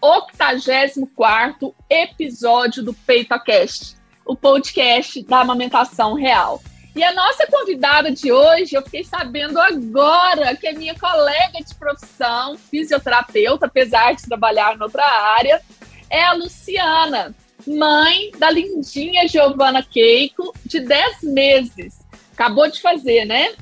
84 episódio do PeitoCast, o podcast da amamentação real. E a nossa convidada de hoje, eu fiquei sabendo agora que é minha colega de profissão, fisioterapeuta, apesar de trabalhar em outra área, é a Luciana, mãe da lindinha Giovana Keiko, de 10 meses. Acabou de fazer, né?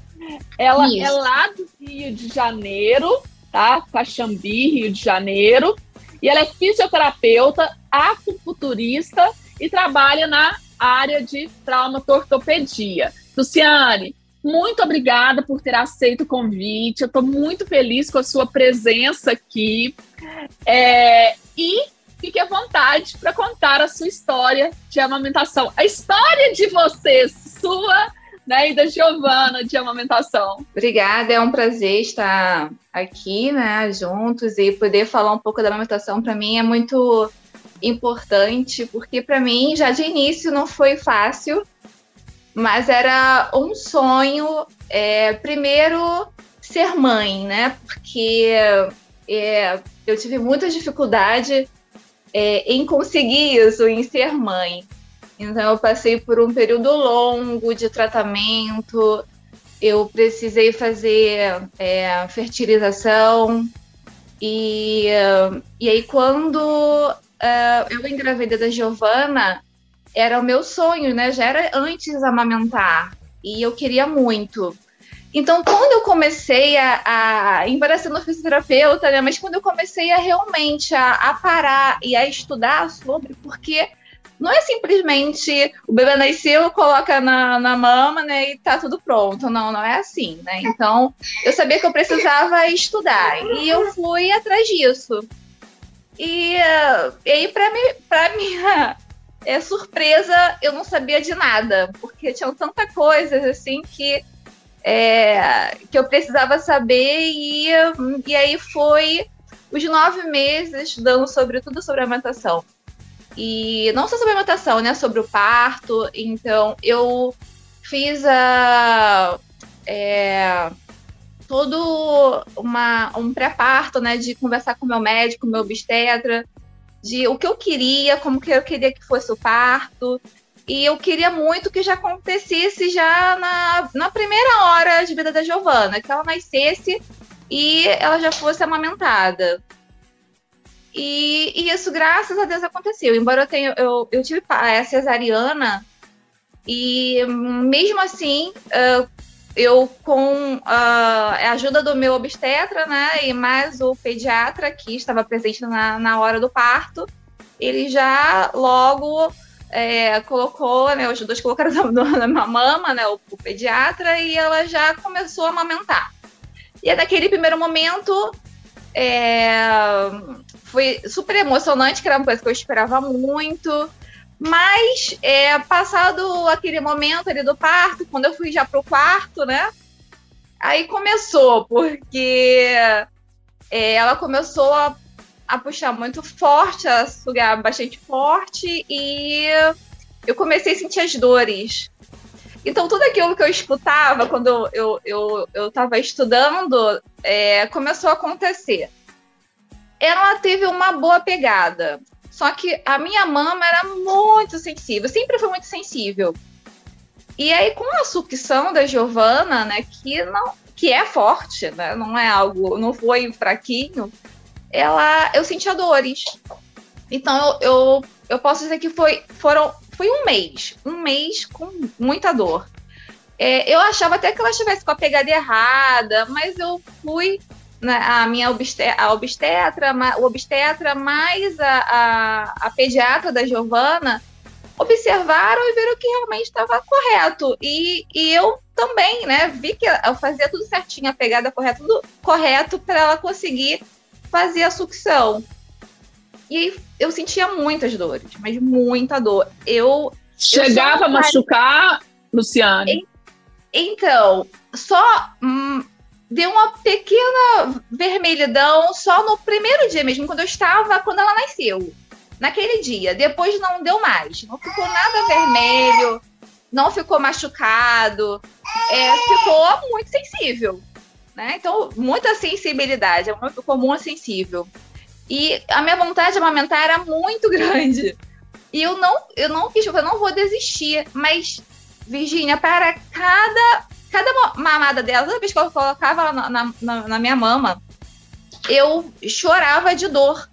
Ela Isso. é lá do Rio de Janeiro, tá? Caxambi, Rio de Janeiro. E ela é fisioterapeuta, acupunturista e trabalha na área de traumatortopedia. Luciane, muito obrigada por ter aceito o convite. Eu estou muito feliz com a sua presença aqui. É, e fique à vontade para contar a sua história de amamentação. A história de vocês, sua né, e da Giovana de amamentação. Obrigada, é um prazer estar aqui, né, juntos e poder falar um pouco da amamentação para mim é muito importante, porque para mim já de início não foi fácil, mas era um sonho, é, primeiro ser mãe, né, porque é, eu tive muita dificuldade é, em conseguir isso, em ser mãe. Então, eu passei por um período longo de tratamento, eu precisei fazer é, fertilização, e, e aí, quando uh, eu engravidei da Giovana, era o meu sonho, né? Já era antes amamentar, e eu queria muito. Então, quando eu comecei a, a embora sendo fisioterapeuta, né, mas quando eu comecei a realmente a, a parar e a estudar sobre, porque não é simplesmente o bebê nasceu, coloca na, na mama, né, e tá tudo pronto. Não, não é assim, né? Então, eu sabia que eu precisava estudar e eu fui atrás disso. E, e aí, para mim, para minha é, surpresa, eu não sabia de nada, porque tinham tanta coisas assim que é, que eu precisava saber e, e aí foi os nove meses estudando sobre tudo sobre amamentação. E não só sobre a amamentação, né? Sobre o parto. Então, eu fiz a. É, todo uma, um pré-parto, né? De conversar com meu médico, meu obstetra, de o que eu queria, como que eu queria que fosse o parto. E eu queria muito que já acontecesse já na, na primeira hora de vida da Giovana, que ela nascesse e ela já fosse amamentada. E, e, isso, graças a Deus, aconteceu. Embora eu tenha, eu, eu tive a cesariana, e mesmo assim, uh, eu com uh, a ajuda do meu obstetra, né, e mais o pediatra que estava presente na, na hora do parto, ele já logo é, colocou, né, os dois colocaram na, na mama, né, o, o pediatra, e ela já começou a amamentar. E é daquele primeiro momento, é, foi super emocionante, que era uma coisa que eu esperava muito. Mas, é, passado aquele momento ali do parto, quando eu fui já pro quarto, né? Aí começou, porque é, ela começou a, a puxar muito forte, a sugar bastante forte, e eu comecei a sentir as dores. Então, tudo aquilo que eu escutava quando eu, eu, eu, eu estudando é, começou a acontecer ela teve uma boa pegada. Só que a minha mama era muito sensível, sempre foi muito sensível. E aí, com a sucção da Giovana, né, que, não, que é forte, né, não é algo, não foi fraquinho, ela, eu sentia dores. Então, eu, eu, eu posso dizer que foi, foram, foi um mês, um mês com muita dor. É, eu achava até que ela estivesse com a pegada errada, mas eu fui a minha obstetra, a obstetra, o obstetra mais a, a, a pediatra da Giovana observaram e viram que realmente estava correto. E, e eu também, né, vi que eu fazia tudo certinho, a pegada correta, tudo correto para ela conseguir fazer a sucção. E eu sentia muitas dores, mas muita dor. Eu. Chegava eu a machucar, Luciane? Então, só hum, deu uma pequena vermelhidão só no primeiro dia mesmo, quando eu estava, quando ela nasceu. Naquele dia. Depois não deu mais. Não ficou nada vermelho, não ficou machucado. É, ficou muito sensível. Né? Então, muita sensibilidade. É muito comum a sensível. E a minha vontade de amamentar era muito grande. E eu não, eu não quis, eu não vou desistir. Mas, Virginia, para cada, cada mamada dela, toda vez que eu colocava ela na, na, na minha mama, eu chorava de dor.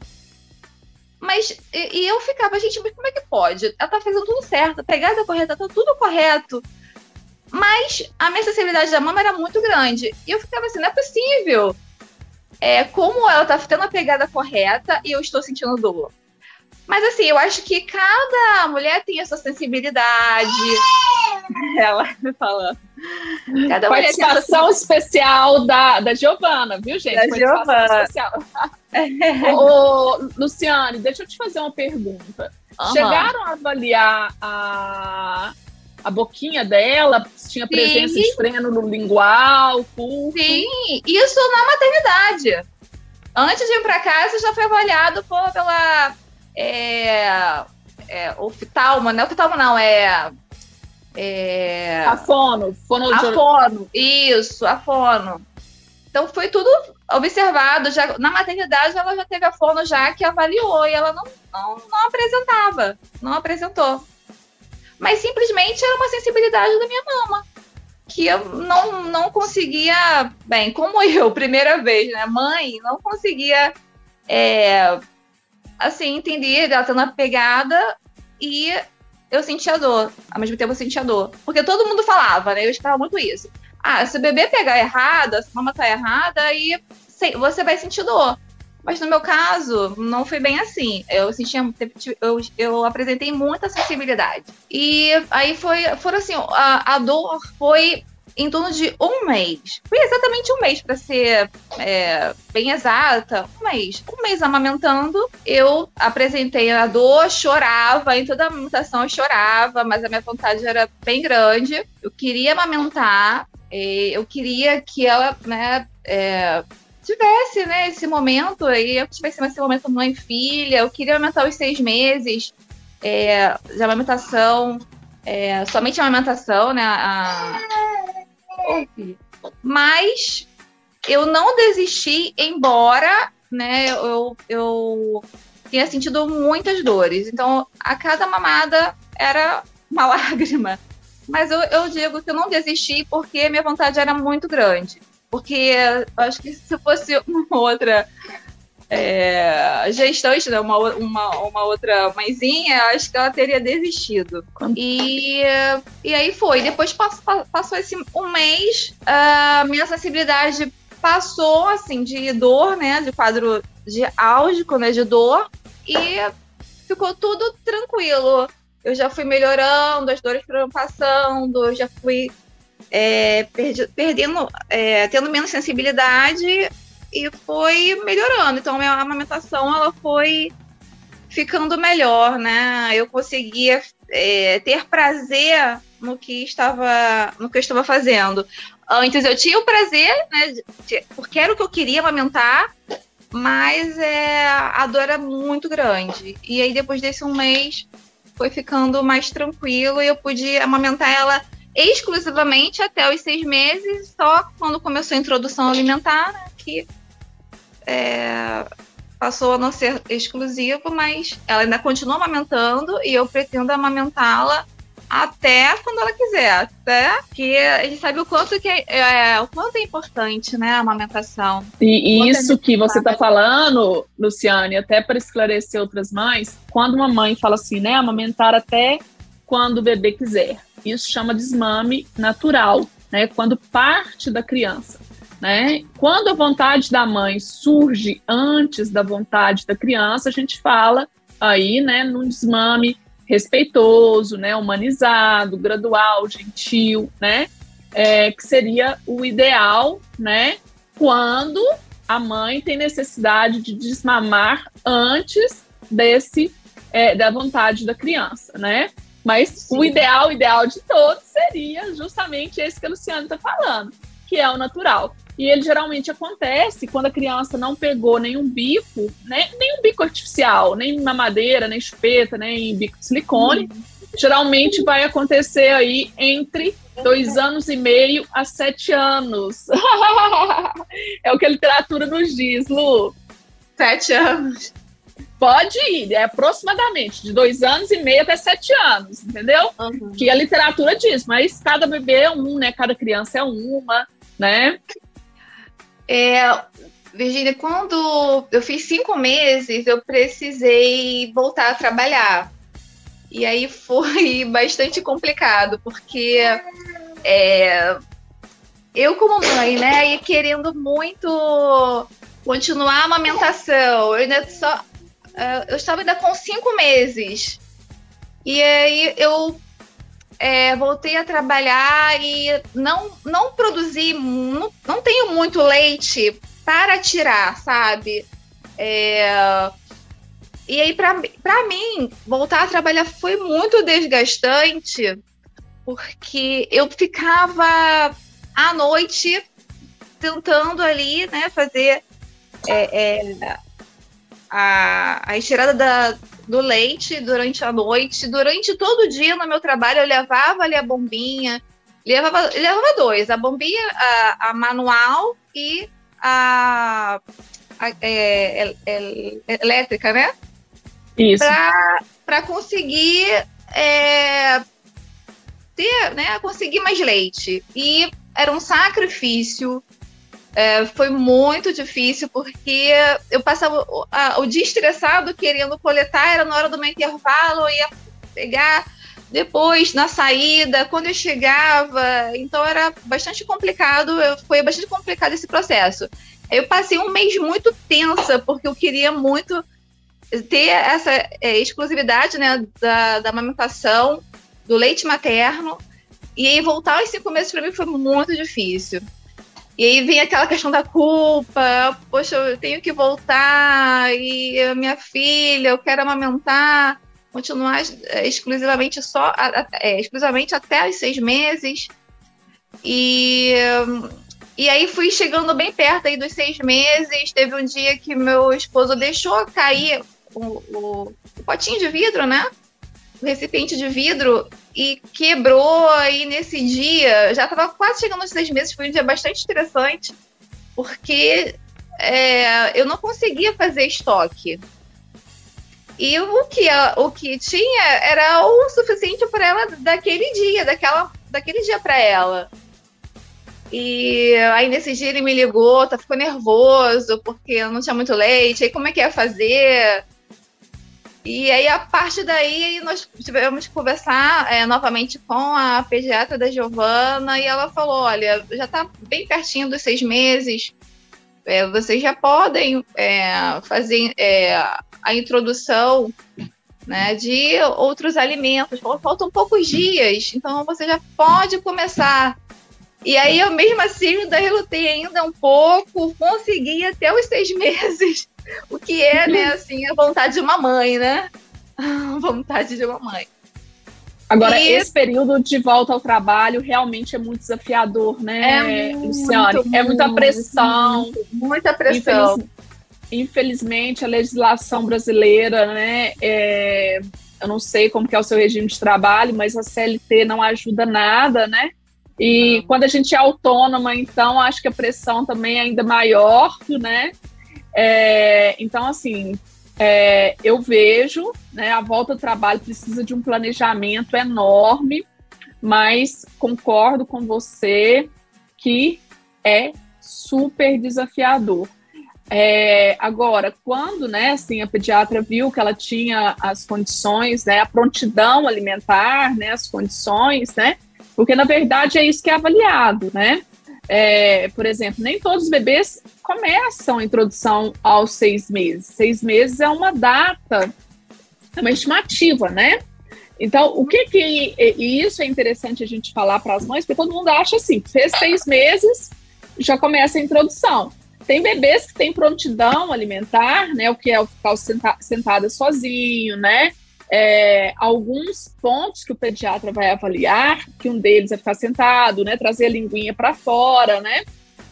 Mas, e, e, eu ficava, gente, mas como é que pode? Ela tá fazendo tudo certo, a pegada correta, tá tudo correto. Mas a minha sensibilidade da mama era muito grande. E eu ficava assim, não é possível é, como ela tá tendo a pegada correta e eu estou sentindo dor. Mas assim, eu acho que cada mulher tem a sua sensibilidade. Ela me falando. Cada Participação especial da, da Giovana, viu, gente? Da Giovana. especial. Ô, Luciane, deixa eu te fazer uma pergunta. Uhum. Chegaram a avaliar a, a boquinha dela, tinha presença Sim. de freno no lingual, pulso. Sim, isso na maternidade. Antes de ir para casa, já foi avaliado por, pela é, é, oftalma, não é oftalma não, é... é... A fono, fono A fono, isso, a fono. Então foi tudo observado, já na maternidade ela já teve a fono já que avaliou e ela não, não, não apresentava, não apresentou mas simplesmente era uma sensibilidade da minha mama. Que eu não, não conseguia, bem, como eu, primeira vez, né? Mãe, não conseguia, é, assim, entender, ela tendo a pegada e eu sentia dor. Ao mesmo tempo eu sentia dor. Porque todo mundo falava, né? Eu esperava muito isso. Ah, se o bebê pegar errado, se a mama tá errada, aí você vai sentir dor. Mas no meu caso, não foi bem assim. Eu sentia, eu, eu apresentei muita sensibilidade. E aí foi, foram assim, a, a dor foi em torno de um mês. Foi exatamente um mês, para ser é, bem exata. Um mês. Um mês amamentando, eu apresentei a dor, chorava, em toda a amamentação eu chorava, mas a minha vontade era bem grande. Eu queria amamentar, eu queria que ela, né, é, tivesse, né, esse momento, aí eu tivesse esse momento mãe e filha, eu queria aumentar os seis meses é, de amamentação, é, somente a amamentação, né, a... mas eu não desisti, embora, né, eu, eu tinha sentido muitas dores, então a cada mamada era uma lágrima, mas eu, eu digo que eu não desisti porque minha vontade era muito grande. Porque acho que se fosse uma outra é, gestante, né, uma, uma, uma outra mãezinha, acho que ela teria desistido. E, e aí foi. Depois passou, passou esse um mês, a minha sensibilidade passou, assim, de dor, né, de quadro de álgico, né, de dor, e ficou tudo tranquilo. Eu já fui melhorando, as dores foram passando, eu já fui é, perdi, perdendo, é, tendo menos sensibilidade e foi melhorando. Então, minha amamentação ela foi ficando melhor, né? Eu conseguia é, ter prazer no que estava no que eu estava fazendo. Antes eu tinha o prazer, né? Porque era o que eu queria amamentar, mas é, a dor era muito grande. E aí depois desse um mês foi ficando mais tranquilo e eu pude amamentar ela exclusivamente até os seis meses, só quando começou a introdução alimentar, né, que é, passou a não ser exclusivo, mas ela ainda continua amamentando e eu pretendo amamentá-la até quando ela quiser, até que a gente sabe o quanto que é, é o quanto é importante, né, a amamentação. E, e isso que você está falando, Luciane, até para esclarecer outras mães, quando uma mãe fala assim, né, amamentar até quando o bebê quiser. Isso chama desmame natural, né? Quando parte da criança. Né? Quando a vontade da mãe surge antes da vontade da criança, a gente fala aí, né, num desmame respeitoso, né, humanizado, gradual, gentil, né, é, que seria o ideal, né, quando a mãe tem necessidade de desmamar antes desse é, da vontade da criança, né? Mas Sim. o ideal, o ideal de todos seria justamente esse que a Luciana está falando, que é o natural. E ele geralmente acontece quando a criança não pegou nenhum bico, né, nem um bico artificial, nem mamadeira, nem chupeta, nem bico de silicone. Uhum. Geralmente vai acontecer aí entre dois anos e meio a sete anos. é o que a literatura nos diz, Lu. Sete anos. Pode ir, é aproximadamente de dois anos e meio até sete anos, entendeu? Uhum. Que a literatura diz, mas cada bebê é um, né? Cada criança é uma, né? É, Virginia, quando eu fiz cinco meses, eu precisei voltar a trabalhar. E aí foi bastante complicado, porque é, eu, como mãe, né, ia querendo muito continuar a amamentação. Eu ainda só. Uh, eu estava ainda com cinco meses. E aí eu é, voltei a trabalhar e não, não produzi, não, não tenho muito leite para tirar, sabe? É, e aí, para mim, voltar a trabalhar foi muito desgastante, porque eu ficava à noite tentando ali, né, fazer é, é, a, a retirada da, do leite durante a noite. Durante todo o dia no meu trabalho, eu levava ali a bombinha. Levava, levava dois, a bombinha a, a manual e a, a é, é, é elétrica, né? Isso. Para conseguir é, ter, né, conseguir mais leite. E era um sacrifício é, foi muito difícil porque eu passava o, a, o dia estressado querendo coletar, era na hora do meu intervalo, eu ia pegar depois na saída, quando eu chegava, então era bastante complicado, foi bastante complicado esse processo. Eu passei um mês muito tensa, porque eu queria muito ter essa é, exclusividade né, da, da amamentação, do leite materno, e aí voltar aos cinco meses para mim foi muito difícil. E aí vem aquela questão da culpa, poxa, eu tenho que voltar, e minha filha, eu quero amamentar, continuar é, exclusivamente só, é, exclusivamente até os seis meses. E, e aí fui chegando bem perto aí dos seis meses. Teve um dia que meu esposo deixou cair o, o, o potinho de vidro, né? Recipiente de vidro e quebrou aí nesse dia. Já estava quase chegando aos seis meses, foi um dia bastante interessante, porque é, eu não conseguia fazer estoque. E o que, o que tinha era o suficiente para ela daquele dia, daquela, daquele dia para ela. E aí nesse dia ele me ligou, tá ficou nervoso porque eu não tinha muito leite. Aí como é que ia fazer? E aí, a partir daí, nós tivemos que conversar é, novamente com a pediatra da Giovana e ela falou: olha, já está bem pertinho dos seis meses, é, vocês já podem é, fazer é, a introdução né, de outros alimentos. Faltam poucos dias, então você já pode começar. E aí, eu mesmo assim, ainda relutei ainda um pouco, consegui até os seis meses o que é, né, assim, a vontade de uma mãe, né? A vontade de uma mãe. Agora, e... esse período de volta ao trabalho realmente é muito desafiador, né, é Luciane? Muito, é muita pressão. Muito, muita pressão. Infeliz... Infelizmente, a legislação brasileira, né, é... eu não sei como que é o seu regime de trabalho, mas a CLT não ajuda nada, né? E quando a gente é autônoma, então, acho que a pressão também é ainda maior, né? É, então, assim, é, eu vejo, né, a volta ao trabalho precisa de um planejamento enorme, mas concordo com você que é super desafiador. É, agora, quando né, assim, a pediatra viu que ela tinha as condições, né, a prontidão alimentar, né, as condições, né, porque na verdade é isso que é avaliado, né? É, por exemplo, nem todos os bebês começam a introdução aos seis meses. Seis meses é uma data, é uma estimativa, né? Então, o que que. E isso é interessante a gente falar para as mães, porque todo mundo acha assim: fez seis meses, já começa a introdução. tem bebês que têm prontidão alimentar, né? O que é o ficar senta, sentada sozinho, né? É, alguns pontos que o pediatra vai avaliar, que um deles é ficar sentado, né? Trazer a linguinha para fora, né?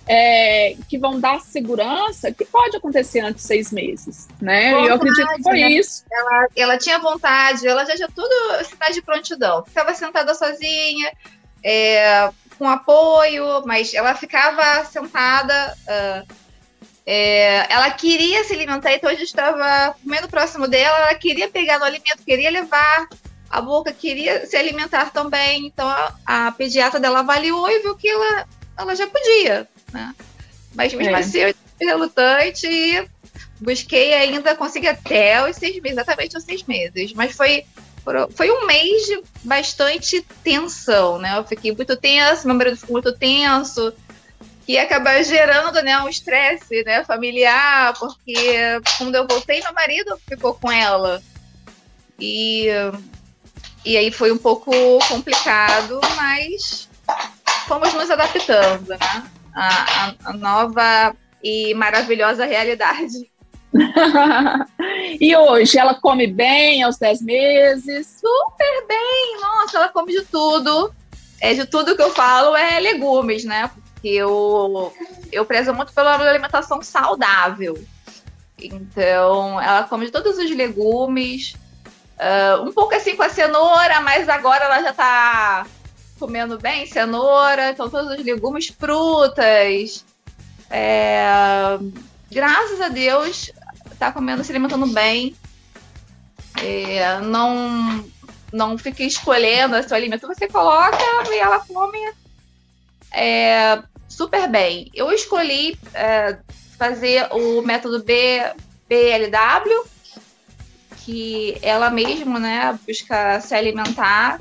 É, que vão dar segurança, que pode acontecer antes de seis meses, né? Vontade, eu acredito que foi né? isso. Ela, ela tinha vontade, ela já tinha tudo sinais de prontidão. Ficava sentada sozinha, é, com apoio, mas ela ficava sentada. Uh, é, ela queria se alimentar, então a gente estava comendo próximo dela, ela queria pegar no alimento, queria levar a boca, queria se alimentar também. Então a, a pediatra dela avaliou e viu que ela, ela já podia, né? Mas mesmo é. assim eu relutante e busquei ainda, consegui até os seis meses, exatamente os seis meses. Mas foi, foi um mês de bastante tensão, né? Eu fiquei muito tenso, meu marido ficou muito tenso que acaba gerando né, um estresse né, familiar, porque quando eu voltei, meu marido ficou com ela. E, e aí foi um pouco complicado, mas fomos nos adaptando né, à, à nova e maravilhosa realidade. e hoje ela come bem aos 10 meses? Super bem! Nossa, ela come de tudo. É de tudo que eu falo é legumes, né? Eu, eu prezo muito pela alimentação saudável. Então, ela come todos os legumes, uh, um pouco assim com a cenoura, mas agora ela já está comendo bem cenoura, então todos os legumes, frutas. É, graças a Deus, está comendo, se alimentando bem. É, não, não fica escolhendo o seu alimento, você coloca e ela come é, super bem. Eu escolhi é, fazer o método B, BLW, que ela mesma, né, busca se alimentar.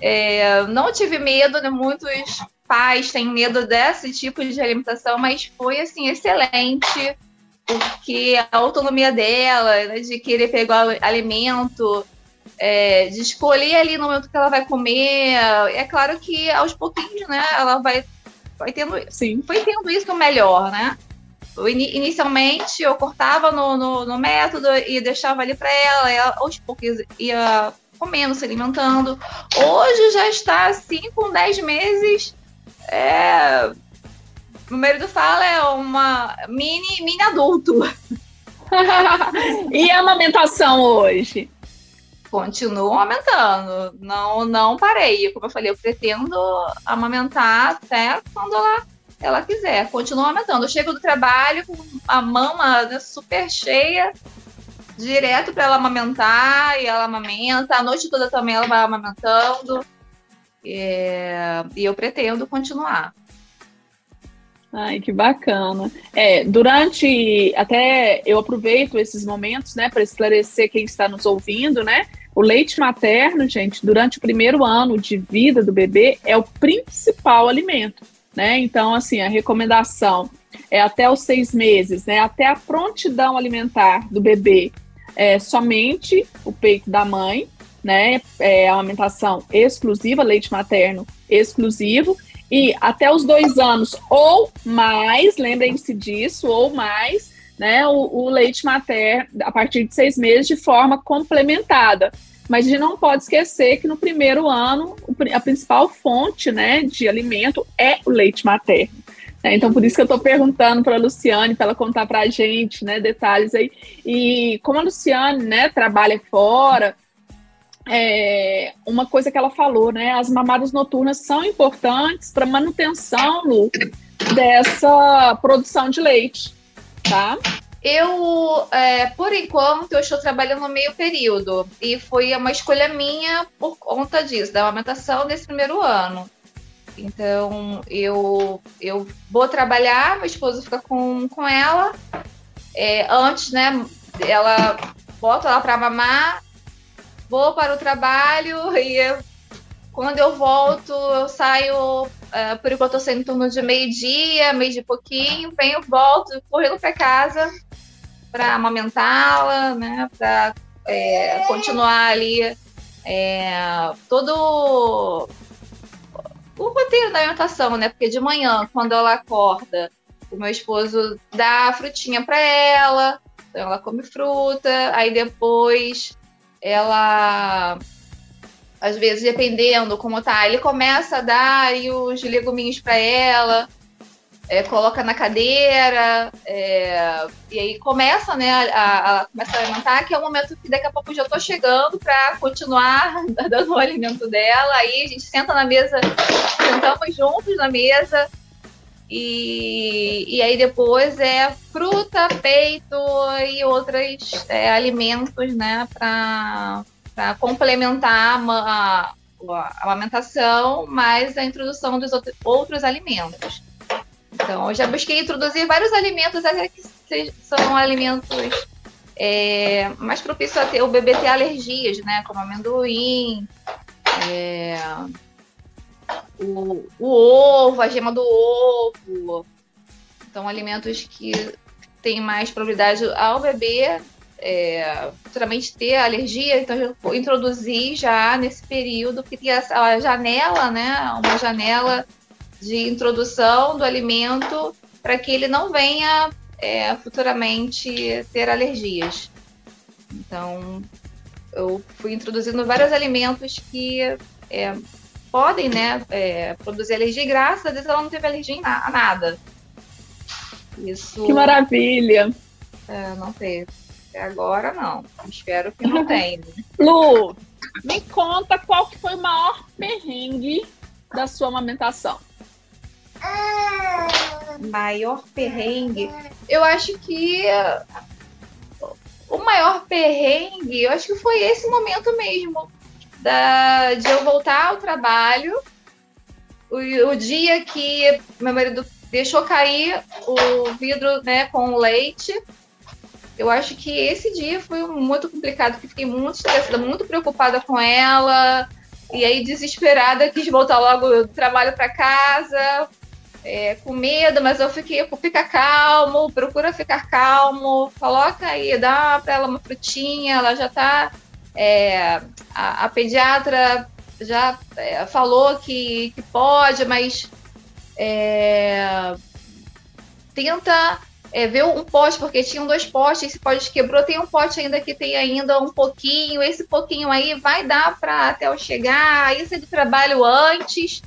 É, não tive medo, né, muitos pais têm medo desse tipo de alimentação, mas foi, assim, excelente, porque a autonomia dela, né, de querer pegar o alimento, é, de escolher ali no momento que ela vai comer. É claro que aos pouquinhos, né, ela vai foi tendo, Sim. foi tendo isso melhor, né? Inicialmente eu cortava no, no, no método e deixava ali para ela, ela aos poucos ia comendo, se alimentando. Hoje já está assim, com 10 meses. É, o marido fala é uma mini, mini adulto. e a amamentação hoje? Continuo aumentando. Não, não parei. Como eu falei, eu pretendo amamentar até quando ela, ela quiser. Continuo aumentando. Eu chego do trabalho com a mama né, super cheia, direto para ela amamentar, e ela amamenta. A noite toda também ela vai amamentando. É, e eu pretendo continuar. Ai, que bacana. É, durante, até eu aproveito esses momentos, né, para esclarecer quem está nos ouvindo, né? O leite materno, gente, durante o primeiro ano de vida do bebê é o principal alimento, né? Então, assim, a recomendação é até os seis meses, né? Até a prontidão alimentar do bebê é somente o peito da mãe, né? É a amamentação exclusiva, leite materno exclusivo e até os dois anos ou mais, lembrem-se disso, ou mais, né, o, o, leite materno a partir de seis meses de forma complementada. Mas a gente não pode esquecer que no primeiro ano a principal fonte né, de alimento é o leite materno. Né? Então, por isso que eu estou perguntando para a Luciane, para ela contar para a gente né, detalhes aí. E como a Luciane né, trabalha fora, é, uma coisa que ela falou, né? As mamadas noturnas são importantes para manutenção, Lu, dessa produção de leite, tá? Eu, é, por enquanto, eu estou trabalhando no meio período e foi uma escolha minha por conta disso, da amamentação nesse primeiro ano. Então, eu, eu vou trabalhar, meu esposo fica com, com ela. É, antes, né, ela bota ela para mamar vou para o trabalho e quando eu volto, eu saio, uh, por enquanto eu saio em torno de meio-dia, meio de pouquinho, venho, volto, correndo para casa para amamentá-la, né, para é, continuar ali é, todo o roteiro da alimentação, né, porque de manhã, quando ela acorda, o meu esposo dá frutinha para ela, então ela come fruta, aí depois ela às vezes dependendo como tá, ele começa a dar aí os leguminhos para ela, é, coloca na cadeira, é, e aí começa, né, a, a, começa a alimentar, que é o momento que daqui a pouco já estou chegando para continuar dando o alimento dela. Aí a gente senta na mesa, sentamos juntos na mesa, e, e aí depois é fruta, peito e outros é, alimentos, né, para complementar a, a, amamentação, mais a introdução dos outros alimentos. Então, eu já busquei introduzir vários alimentos até que são alimentos é, mais propícios a ter o bebê ter alergias, né? Como amendoim, é, o, o ovo, a gema do ovo. Então, alimentos que têm mais probabilidade ao bebê é, futuramente ter alergia, então eu introduzi já nesse período, porque tem a, a janela, né? Uma janela de introdução do alimento para que ele não venha é, futuramente ter alergias. Então, eu fui introduzindo vários alimentos que é, podem né, é, produzir alergia e graças a Deus ela não teve alergia a nada. Isso. Que maravilha! É, não teve. Até agora não. Espero que não tenha. Lu, me conta qual que foi o maior perrengue da sua amamentação. Maior perrengue. Eu acho que o maior perrengue, eu acho que foi esse momento mesmo. Da, de eu voltar ao trabalho. O, o dia que meu marido deixou cair o vidro né, com o leite. Eu acho que esse dia foi muito complicado, porque fiquei muito estressada, muito preocupada com ela. E aí, desesperada, quis voltar logo do trabalho para casa, é, com medo, mas eu fiquei, fica calmo, procura ficar calmo, coloca aí, dá para ela uma frutinha, ela já tá. É, a, a, pediatra já é, falou que, que pode, mas é, tenta é, ver um pote, porque tinham dois potes, esse pote quebrou, tem um pote ainda que tem ainda um pouquinho, esse pouquinho aí vai dar para até eu chegar, aí você trabalho antes,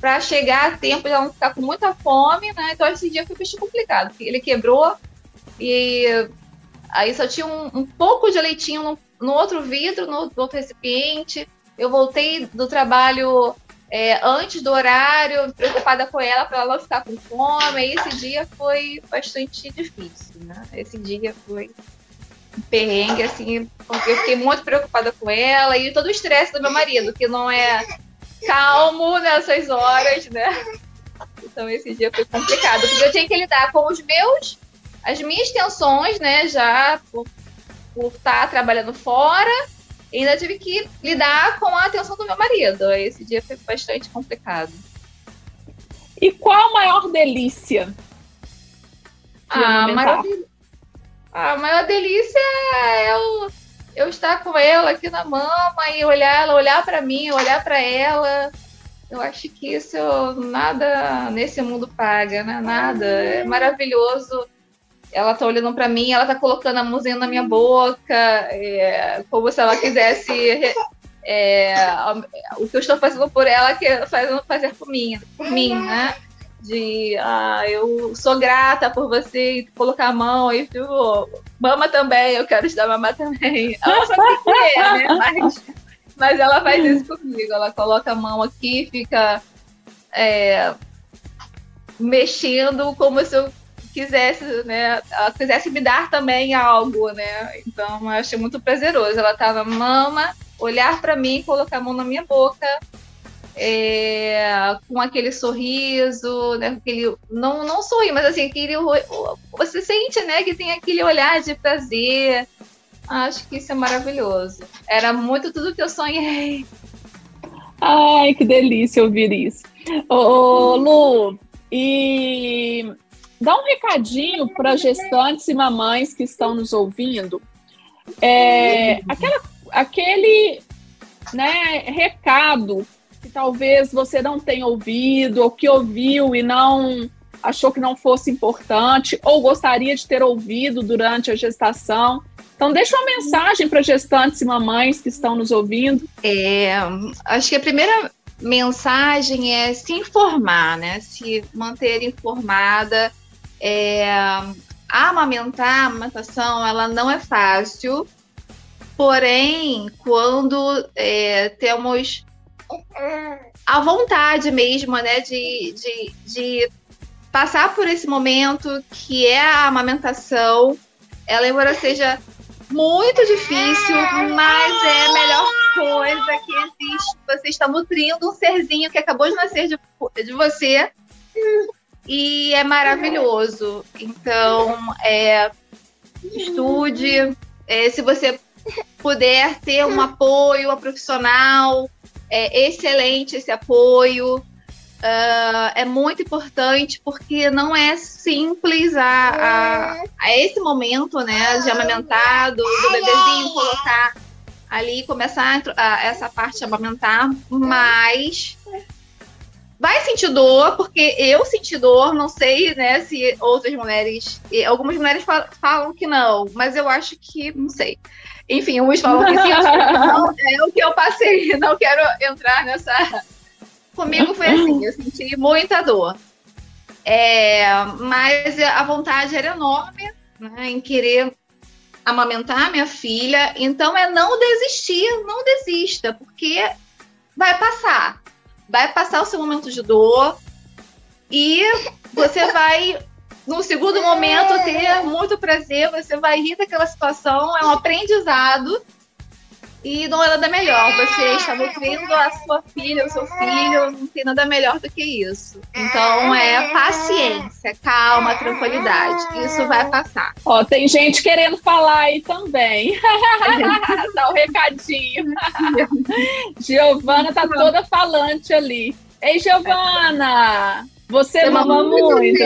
para chegar a tempo ela não ficar com muita fome, né? Então esse dia foi um complicado, porque ele quebrou e aí só tinha um, um pouco de leitinho no, no outro vidro, no, outro recipiente. Eu voltei do trabalho é, antes do horário, preocupada com ela para ela não ficar com fome. E esse dia foi bastante difícil, né? Esse dia foi um perrengue, assim, porque eu fiquei muito preocupada com ela e todo o estresse do meu marido, que não é calmo nessas horas, né? Então esse dia foi complicado, porque eu tinha que lidar com os meus, as minhas tensões, né? Já por, estar trabalhando fora, ainda tive que lidar com a atenção do meu marido. Esse dia foi bastante complicado. E qual a maior delícia? A maior, a maior delícia é o eu estar com ela aqui na mama e olhar ela, olhar para mim, olhar para ela. Eu acho que isso nada nesse mundo paga, né? Nada. É maravilhoso. Ela tá olhando para mim, ela tá colocando a mãozinha na minha boca, é, como se ela quisesse é, o que eu estou fazendo por ela, que fazendo fazer por mim, por mim, né? de ah, eu sou grata por você colocar a mão e tipo, mama também, eu quero te dar mamar também. Ela só né? Mas, mas ela faz isso comigo, ela coloca a mão aqui, fica é, mexendo como se eu quisesse, né? Ela quisesse me dar também algo, né? Então eu achei muito prazeroso. Ela tava mama, olhar para mim, colocar a mão na minha boca é, com aquele sorriso, né? Aquele, não, não sorri, mas assim, aquele, você sente, né, que tem aquele olhar de prazer. Acho que isso é maravilhoso. Era muito tudo que eu sonhei. Ai, que delícia ouvir isso. Ô Lu, e dá um recadinho para gestantes e mamães que estão nos ouvindo. É, aquela, aquele né, recado que talvez você não tenha ouvido ou que ouviu e não achou que não fosse importante ou gostaria de ter ouvido durante a gestação. Então, deixa uma mensagem para gestantes e mamães que estão nos ouvindo. É, acho que a primeira mensagem é se informar, né? Se manter informada. É, amamentar, a amamentação, ela não é fácil. Porém, quando é, temos a vontade mesmo, né, de, de, de passar por esse momento que é a amamentação, ela embora seja muito difícil, mas é a melhor coisa que existe. Você está nutrindo um serzinho que acabou de nascer de, de você e é maravilhoso. Então, é, estude. É, se você puder ter um apoio a profissional, é excelente esse apoio. Uh, é muito importante porque não é simples a, a, a, esse momento, né, de amamentar, do, bebezinho colocar ali, começar a, essa parte de amamentar, mas vai sentir dor, porque eu senti dor, não sei, né, se outras mulheres, algumas mulheres falam que não, mas eu acho que, não sei. Enfim, uns falam que sim, não, é o que eu passei, não quero entrar nessa Comigo foi assim, eu senti muita dor. É, mas a vontade era enorme né, em querer amamentar minha filha. Então é não desistir, não desista, porque vai passar. Vai passar o seu momento de dor e você vai, no segundo momento, ter muito prazer, você vai rir daquela situação, é um aprendizado e não é nada melhor. Você está nutrindo a sua filha, o seu filho, não tem nada melhor do que isso. Então é paciência, calma, tranquilidade. Isso vai passar. Ó, tem gente querendo falar aí também. Dá o um recadinho. Giovana tá toda falante ali. Ei, Giovana! Você, você mama muito. muito.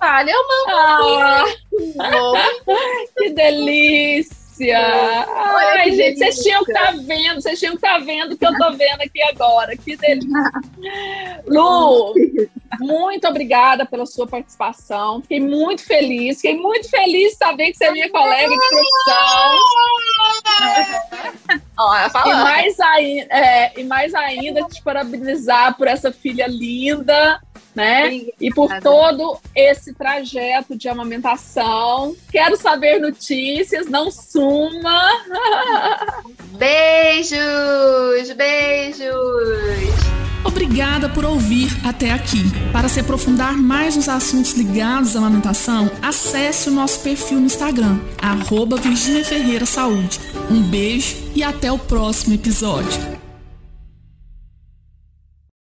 Fala, eu mamo ah, Que delícia! Delícia! Ai, gente, vocês tinham que estar tá vendo, vocês tinham que estar tá vendo o que eu estou vendo aqui agora. Que delícia! Lu, muito obrigada pela sua participação. Fiquei muito feliz, fiquei muito feliz de saber que você é minha colega de profissão. e, mais é, e mais ainda te parabenizar por essa filha linda né? E por todo esse trajeto de amamentação. Quero saber notícias, não suma. Beijos, beijos. Obrigada por ouvir até aqui. Para se aprofundar mais nos assuntos ligados à amamentação, acesse o nosso perfil no Instagram, arroba Virginia Ferreira Saúde. Um beijo e até o próximo episódio.